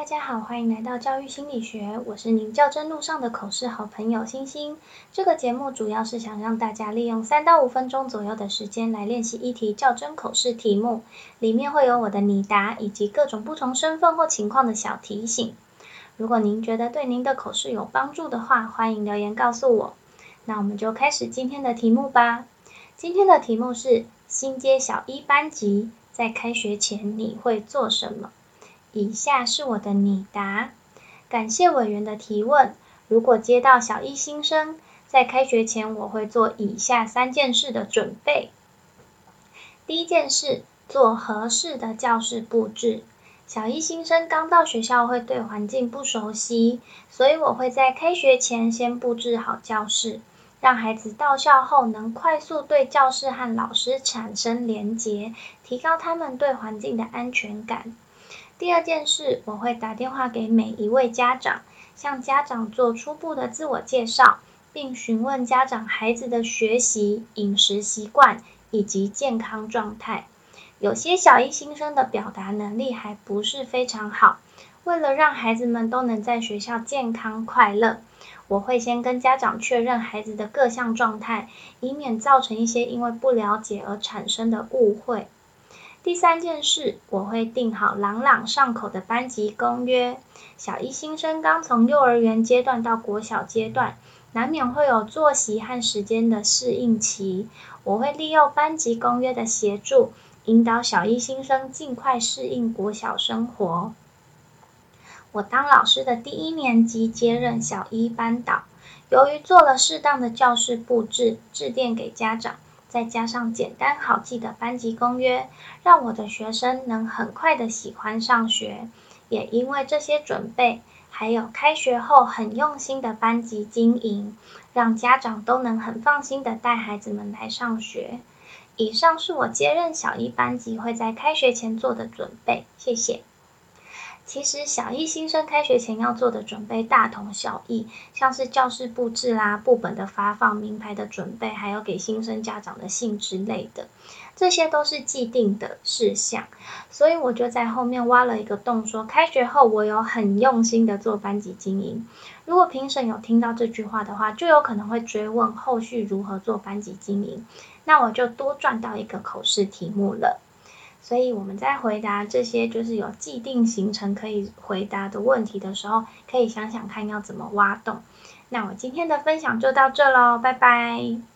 大家好，欢迎来到教育心理学，我是您较真路上的口试好朋友星星。这个节目主要是想让大家利用三到五分钟左右的时间来练习一题较真口试题目，里面会有我的拟答以及各种不同身份或情况的小提醒。如果您觉得对您的口试有帮助的话，欢迎留言告诉我。那我们就开始今天的题目吧。今天的题目是新街小一班级，在开学前你会做什么？以下是我的拟答。感谢委员的提问。如果接到小一新生，在开学前我会做以下三件事的准备。第一件事，做合适的教室布置。小一新生刚到学校，会对环境不熟悉，所以我会在开学前先布置好教室，让孩子到校后能快速对教室和老师产生连结，提高他们对环境的安全感。第二件事，我会打电话给每一位家长，向家长做初步的自我介绍，并询问家长孩子的学习、饮食习惯以及健康状态。有些小一新生的表达能力还不是非常好，为了让孩子们都能在学校健康快乐，我会先跟家长确认孩子的各项状态，以免造成一些因为不了解而产生的误会。第三件事，我会定好朗朗上口的班级公约。小一新生刚从幼儿园阶段到国小阶段，难免会有作息和时间的适应期。我会利用班级公约的协助，引导小一新生尽快适应国小生活。我当老师的第一年级接任小一班导，由于做了适当的教室布置，致电给家长。再加上简单好记的班级公约，让我的学生能很快的喜欢上学。也因为这些准备，还有开学后很用心的班级经营，让家长都能很放心的带孩子们来上学。以上是我接任小一班级会在开学前做的准备，谢谢。其实小一新生开学前要做的准备大同小异，像是教室布置啦、部本的发放、名牌的准备，还有给新生家长的信之类的，这些都是既定的事项。所以我就在后面挖了一个洞，说开学后我有很用心的做班级经营。如果评审有听到这句话的话，就有可能会追问后续如何做班级经营，那我就多赚到一个口试题目了。所以我们在回答这些就是有既定行程可以回答的问题的时候，可以想想看要怎么挖洞。那我今天的分享就到这喽，拜拜。